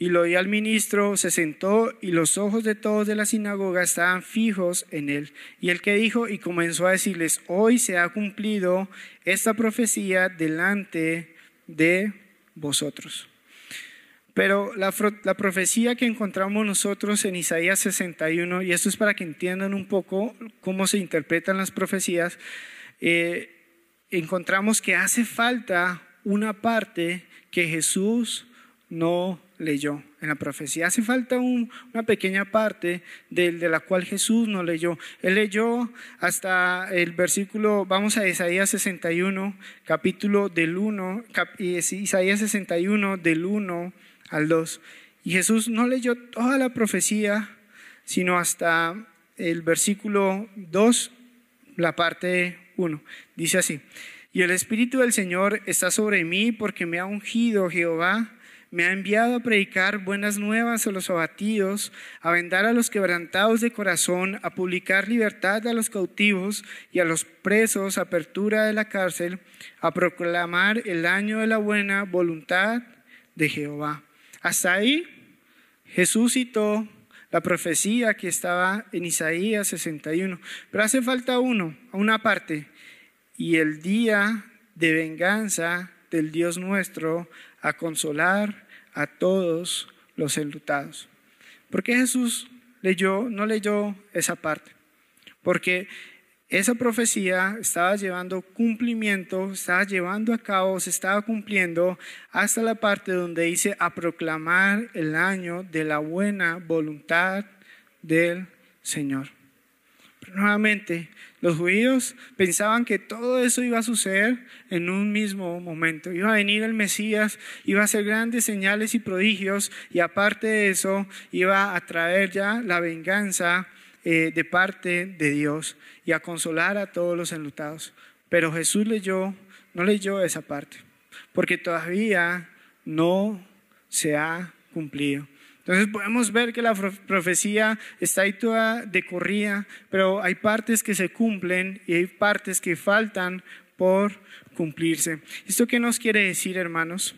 y lo dio al ministro, se sentó y los ojos de todos de la sinagoga estaban fijos en él. Y el que dijo y comenzó a decirles, hoy se ha cumplido esta profecía delante de vosotros. Pero la, profecía que encontramos nosotros en Isaías 61, y esto es para que entiendan un poco cómo se interpretan las profecías, eh, encontramos que hace falta una parte que Jesús no leyó en la profecía. Hace falta una pequeña parte de, de, la cual Jesús no leyó. Él leyó hasta el versículo, vamos a Isaías 61, capítulo del 1, Isaías 61 del 1 al 2. Y Jesús no leyó toda la profecía, sino hasta el versículo 2, la parte 1. Dice así, y el Espíritu del Señor está sobre mí porque me ha ungido Jehová, me ha enviado a predicar buenas nuevas a los abatidos, a vendar a los quebrantados de corazón, a publicar libertad a los cautivos y a los presos, apertura de la cárcel, a proclamar el año de la buena voluntad de Jehová hasta ahí Jesús citó la profecía que estaba en Isaías 61. Pero hace falta uno, una parte, y el día de venganza del Dios nuestro a consolar a todos los enlutados. ¿Por qué Jesús leyó, no leyó esa parte? Porque esa profecía estaba llevando cumplimiento, estaba llevando a cabo, se estaba cumpliendo hasta la parte donde dice a proclamar el año de la buena voluntad del Señor. Nuevamente, los judíos pensaban que todo eso iba a suceder en un mismo momento. Iba a venir el Mesías, iba a hacer grandes señales y prodigios y aparte de eso iba a traer ya la venganza eh, de parte de Dios y a consolar a todos los enlutados. Pero Jesús leyó, no leyó esa parte, porque todavía no se ha cumplido. Entonces podemos ver que la profecía está ahí toda decorrida, pero hay partes que se cumplen y hay partes que faltan por cumplirse. ¿Esto qué nos quiere decir, hermanos?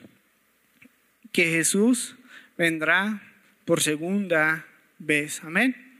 Que Jesús vendrá por segunda vez. Amén.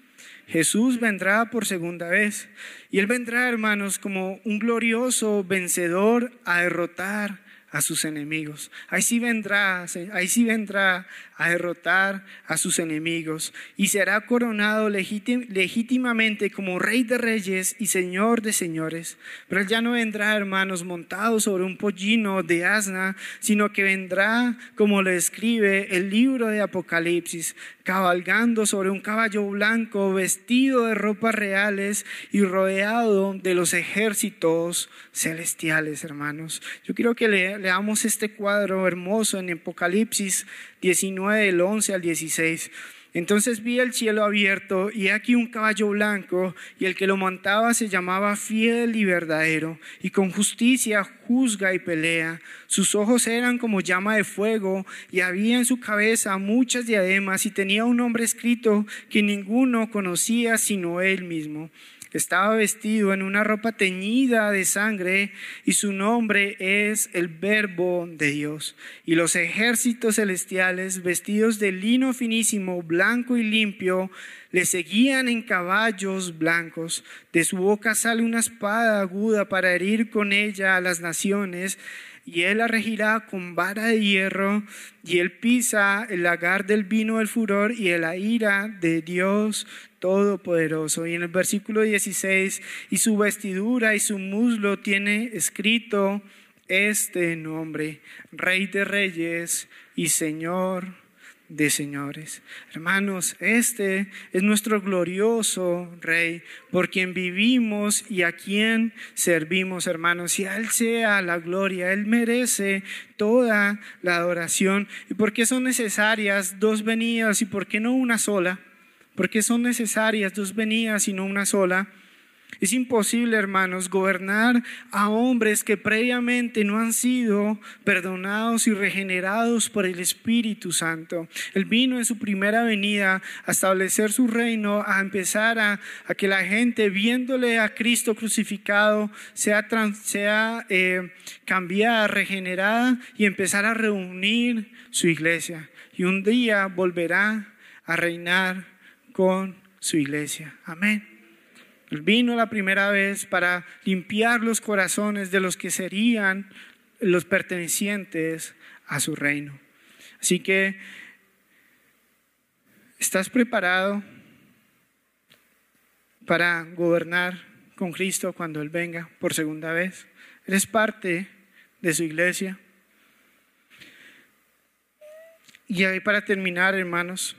Jesús vendrá por segunda vez. Y Él vendrá, hermanos, como un glorioso vencedor a derrotar a sus enemigos. Ahí sí vendrá, ahí sí vendrá a derrotar a sus enemigos y será coronado legítimamente como rey de reyes y señor de señores. Pero él ya no vendrá, hermanos, montado sobre un pollino de asna, sino que vendrá, como le escribe el libro de Apocalipsis, cabalgando sobre un caballo blanco, vestido de ropas reales y rodeado de los ejércitos celestiales, hermanos. Yo quiero que leamos este cuadro hermoso en Apocalipsis 19, del 11 al 16. Entonces vi el cielo abierto y aquí un caballo blanco y el que lo montaba se llamaba fiel y verdadero y con justicia juzga y pelea. Sus ojos eran como llama de fuego y había en su cabeza muchas diademas y tenía un nombre escrito que ninguno conocía sino él mismo estaba vestido en una ropa teñida de sangre y su nombre es el verbo de Dios. Y los ejércitos celestiales, vestidos de lino finísimo, blanco y limpio, le seguían en caballos blancos. De su boca sale una espada aguda para herir con ella a las naciones y él la regirá con vara de hierro, y él pisa el lagar del vino del furor y de la ira de Dios Todopoderoso. Y en el versículo 16, y su vestidura y su muslo tiene escrito este nombre, Rey de Reyes y Señor de señores. Hermanos, este es nuestro glorioso Rey, por quien vivimos y a quien servimos, hermanos. Y a Él sea la gloria, Él merece toda la adoración. ¿Y por qué son necesarias dos venidas y por qué no una sola? ¿Por qué son necesarias dos venidas y no una sola? Es imposible, hermanos, gobernar a hombres que previamente no han sido perdonados y regenerados por el Espíritu Santo. Él vino en su primera venida a establecer su reino, a empezar a, que la gente, viéndole a Cristo crucificado, sea, sea eh, cambiada, regenerada y empezar a reunir su iglesia. Y un día volverá a reinar con su iglesia. Amén. Vino la primera vez para limpiar los corazones de los que serían los pertenecientes a su reino. Así que, ¿estás preparado para gobernar con Cristo cuando Él venga por segunda vez? ¿Eres parte de su iglesia? Y ahí para terminar, hermanos,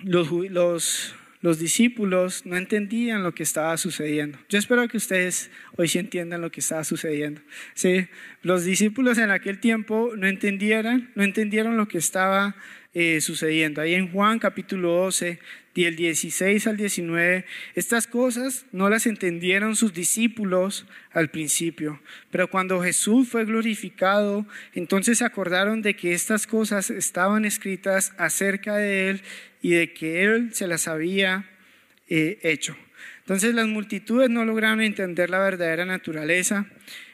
los, los los discípulos no entendían lo que estaba sucediendo. Yo espero que ustedes hoy sí entiendan lo que estaba sucediendo. ¿sí? Los discípulos en aquel tiempo no no entendieron lo que estaba eh, sucediendo. Ahí en Juan capítulo 12, del 16 al 19, estas cosas no las entendieron sus discípulos al principio, pero cuando Jesús fue glorificado, entonces se acordaron de que estas cosas estaban escritas acerca de Él y de que Él se las había eh, hecho. Entonces las multitudes no lograron entender la verdadera naturaleza.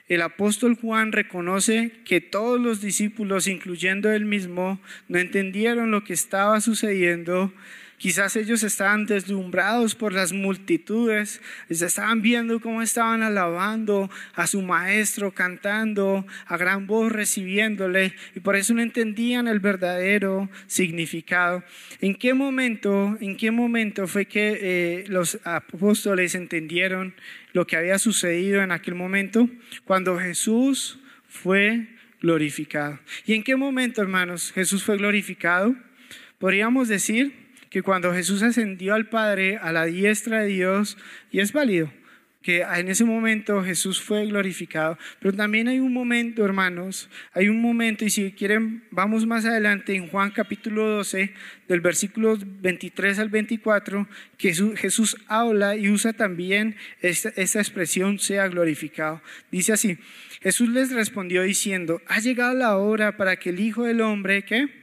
El apóstol Juan reconoce que todos los discípulos, incluyendo él mismo, no entendieron lo que estaba sucediendo Quizás ellos estaban deslumbrados por las multitudes, estaban viendo cómo estaban alabando a su maestro, cantando a gran voz, recibiéndole, y por eso no entendían el verdadero significado. ¿En qué momento, en qué momento fue que eh, los apóstoles entendieron lo que había sucedido en aquel momento? Cuando Jesús fue glorificado. ¿Y en qué momento, hermanos, Jesús fue glorificado? Podríamos decir que cuando Jesús ascendió al Padre a la diestra de Dios, y es válido, que en ese momento Jesús fue glorificado. Pero también hay un momento, hermanos, hay un momento, y si quieren, vamos más adelante en Juan capítulo 12, del versículo 23 al 24, que Jesús habla y usa también esta, esta expresión, sea glorificado. Dice así, Jesús les respondió diciendo, ha llegado la hora para que el Hijo del Hombre, ¿qué?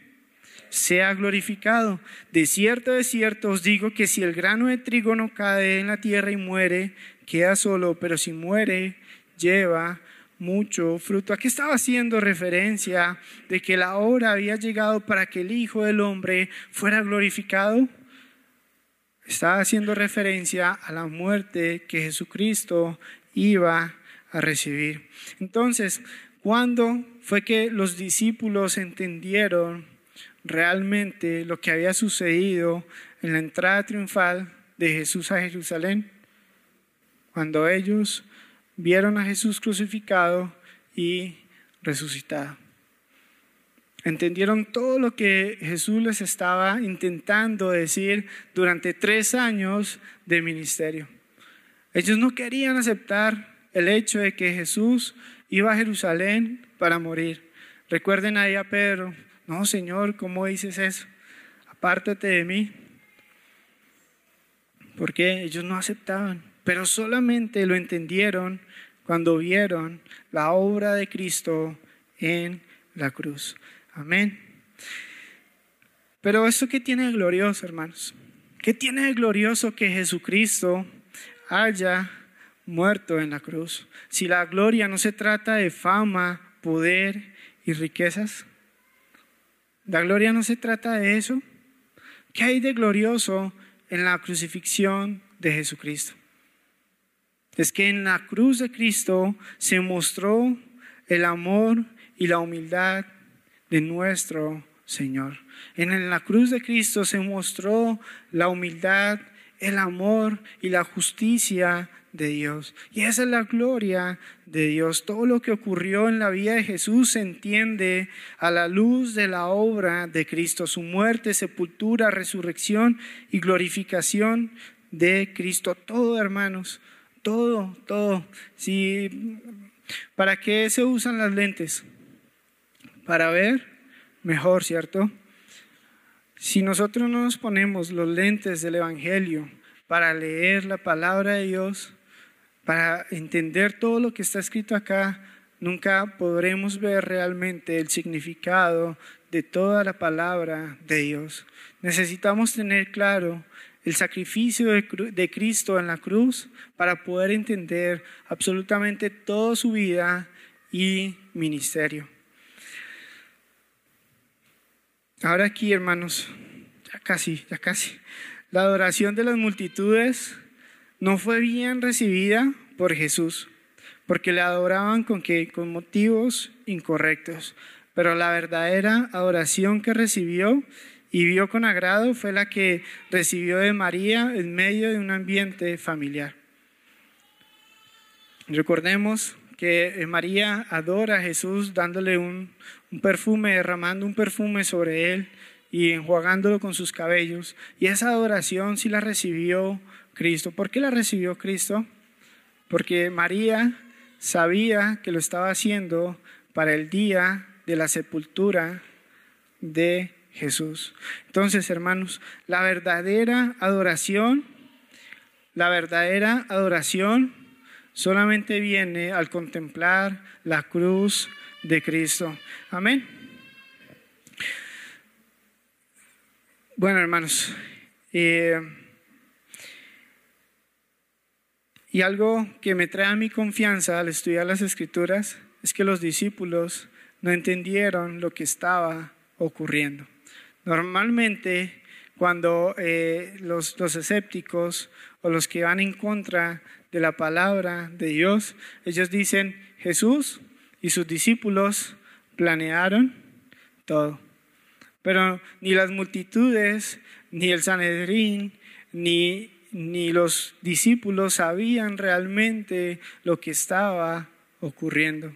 Sea glorificado. De cierto, de cierto os digo que si el grano de trigo no cae en la tierra y muere, queda solo, pero si muere, lleva mucho fruto. Aquí estaba haciendo referencia de que la hora había llegado para que el Hijo del Hombre fuera glorificado. Estaba haciendo referencia a la muerte que Jesucristo iba a recibir. Entonces, ¿cuándo fue que los discípulos entendieron realmente lo que había sucedido en la entrada triunfal de Jesús a Jerusalén? cuando ellos vieron a Jesús crucificado y resucitado. Entendieron todo lo que Jesús les estaba intentando decir durante tres años de ministerio. Ellos no querían aceptar el hecho de que Jesús iba a Jerusalén para morir. Recuerden ahí a Pedro, no Señor, ¿cómo dices eso? Apártate de mí. Porque ellos no aceptaban pero solamente lo entendieron cuando vieron la obra de Cristo en la cruz. Amén. Pero eso qué tiene de glorioso, hermanos? ¿Qué tiene de glorioso que Jesucristo haya muerto en la cruz? Si la gloria no se trata de fama, poder y riquezas. La gloria no se trata de eso. ¿Qué hay de glorioso en la crucifixión de Jesucristo? es que en la cruz de Cristo se mostró el amor y la humildad de nuestro Señor. En la cruz de Cristo se mostró la humildad, el amor y la justicia de Dios. Y esa es la gloria de Dios. Todo lo que ocurrió en la vida de Jesús se entiende a la luz de la obra de Cristo, su muerte, sepultura, resurrección y glorificación de Cristo. Todo, hermanos, todo, todo. Si, ¿Para qué se usan las lentes? Para ver mejor, ¿cierto? Si nosotros no nos ponemos los lentes del Evangelio para leer la palabra de Dios, para entender todo lo que está escrito acá, nunca podremos ver realmente el significado de toda la palabra de Dios. Necesitamos tener claro el sacrificio de, Cristo en la cruz para poder entender absolutamente toda su vida y ministerio. Ahora aquí, hermanos, ya casi, ya casi. La adoración de las multitudes no fue bien recibida por Jesús, porque le adoraban con, que, con motivos incorrectos. Pero la verdadera adoración que recibió y vio con agrado fue la que recibió de María en medio de un ambiente familiar. Recordemos que María adora a Jesús dándole un, perfume, derramando un perfume sobre él y enjuagándolo con sus cabellos. Y esa adoración sí la recibió Cristo. ¿Por qué la recibió Cristo? Porque María sabía que lo estaba haciendo para el día de la sepultura de Jesús. Entonces, hermanos, la verdadera adoración, la verdadera adoración solamente viene al contemplar la cruz de Cristo. Amén. Bueno, hermanos, eh, y algo que me trae a mi confianza al estudiar las escrituras es que los discípulos no entendieron lo que estaba ocurriendo. Normalmente cuando eh, los, los escépticos o los que van en contra de la palabra de Dios, ellos dicen, Jesús y sus discípulos planearon todo. Pero ni las multitudes, ni el Sanedrín, ni, ni los discípulos sabían realmente lo que estaba ocurriendo.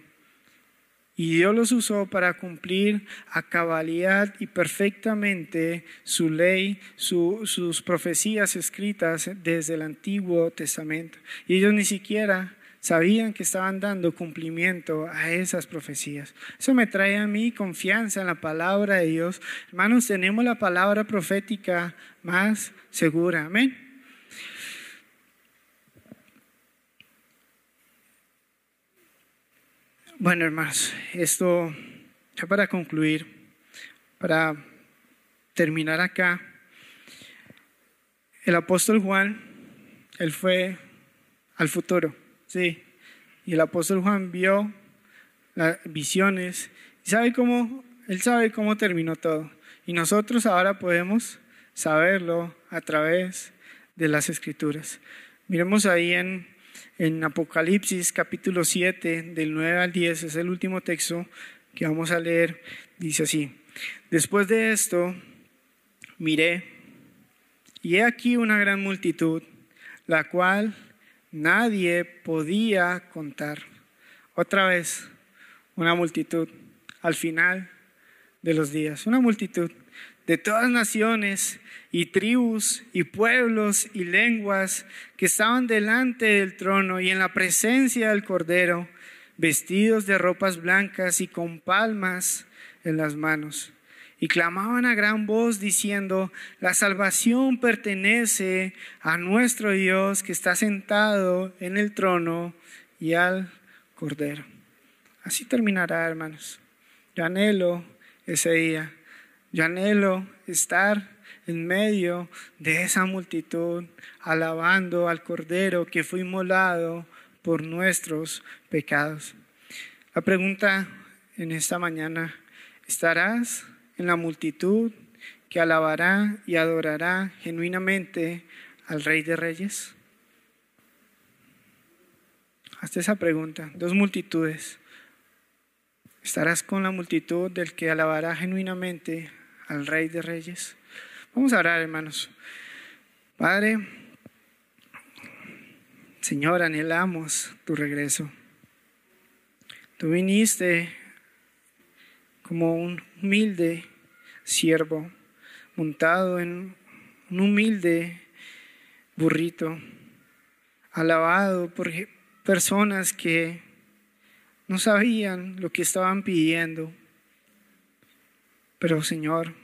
Y Dios los usó para cumplir a cabalidad y perfectamente su ley, sus profecías escritas desde el Antiguo Testamento. Y ellos ni siquiera sabían que estaban dando cumplimiento a esas profecías. Eso me trae a mí confianza en la palabra de Dios. Hermanos, tenemos la palabra profética más segura. Amén. Bueno, hermanos, esto ya para concluir, para terminar acá, el apóstol Juan, él fue al futuro, sí, y el apóstol Juan vio las visiones y sabe cómo, él sabe cómo terminó todo. Y nosotros ahora podemos saberlo a través de las escrituras. Miremos ahí en en Apocalipsis capítulo 7, del 9 al 10, es el último texto que vamos a leer, dice así, después de esto, miré, y he aquí una gran multitud, la cual nadie podía contar. Otra vez, una multitud, al final de los días, una multitud de todas naciones y tribus y pueblos y lenguas que estaban delante del trono y en la presencia del Cordero, vestidos de ropas blancas y con palmas en las manos. Y clamaban a gran voz diciendo, la salvación pertenece a nuestro Dios que está sentado en el trono y al Cordero. Así terminará, hermanos. Yo anhelo ese día. Yo anhelo estar en medio de esa multitud, alabando al Cordero que fue inmolado por nuestros pecados. La pregunta en esta mañana, ¿estarás en la multitud que alabará y adorará genuinamente al Rey de Reyes? Hasta esa pregunta, dos multitudes. ¿Estarás con la multitud del que alabará genuinamente al Rey de Reyes? Vamos a orar, hermanos. Padre, Señor, anhelamos tu regreso. Tú viniste como un humilde siervo montado en un humilde burrito, alabado por personas que no sabían lo que estaban pidiendo. Pero Señor,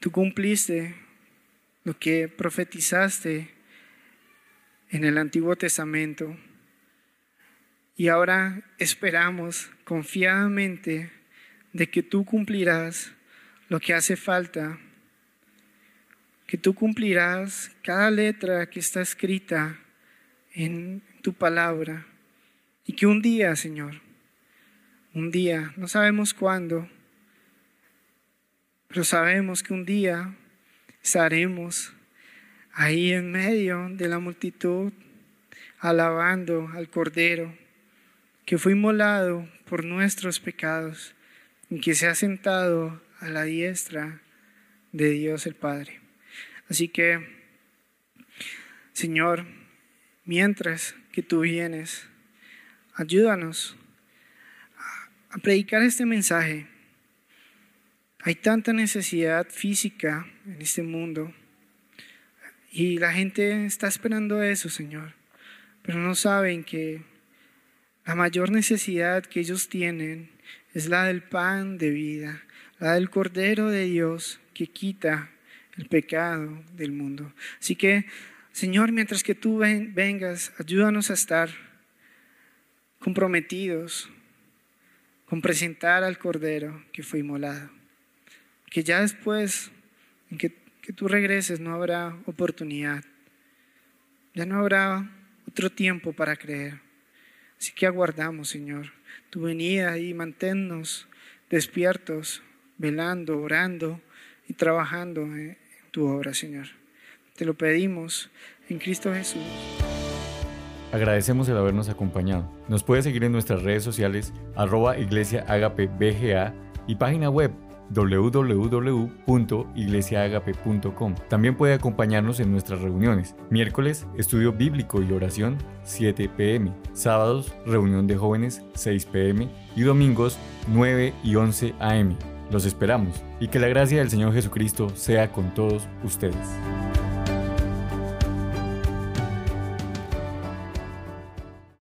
Tú cumpliste lo que profetizaste en el Antiguo Testamento. Y ahora esperamos confiadamente de que tú cumplirás lo que hace falta, que tú cumplirás cada letra que está escrita en tu palabra. Y que un día, Señor, un día, no sabemos cuándo, pero sabemos que un día estaremos ahí en medio de la multitud, alabando al Cordero, que fue inmolado por nuestros pecados y que se ha sentado a la diestra de Dios el Padre. Así que, Señor, mientras que tú vienes, ayúdanos a predicar este mensaje hay tanta necesidad física en este mundo y la gente está esperando eso, Señor, pero no saben que la mayor necesidad que ellos tienen es la del pan de vida, la del Cordero de Dios que quita el pecado del mundo. Así que, Señor, mientras que tú vengas, ayúdanos a estar comprometidos con presentar al Cordero que fue inmolado que ya después en que, que tú regreses no habrá oportunidad, ya no habrá otro tiempo para creer. Así que aguardamos, Señor, tu venida y manténnos despiertos, velando, orando y trabajando en tu obra, Señor. Te lo pedimos en Cristo Jesús. Agradecemos el habernos acompañado. Nos puede seguir en nuestras redes sociales arroba iglesia BGA y página web www.iglesiaagape.com. También puede acompañarnos en nuestras reuniones. Miércoles, estudio bíblico y oración, 7 pm. Sábados, reunión de jóvenes, 6 pm. Y domingos, 9 y 11 am. Los esperamos y que la gracia del Señor Jesucristo sea con todos ustedes.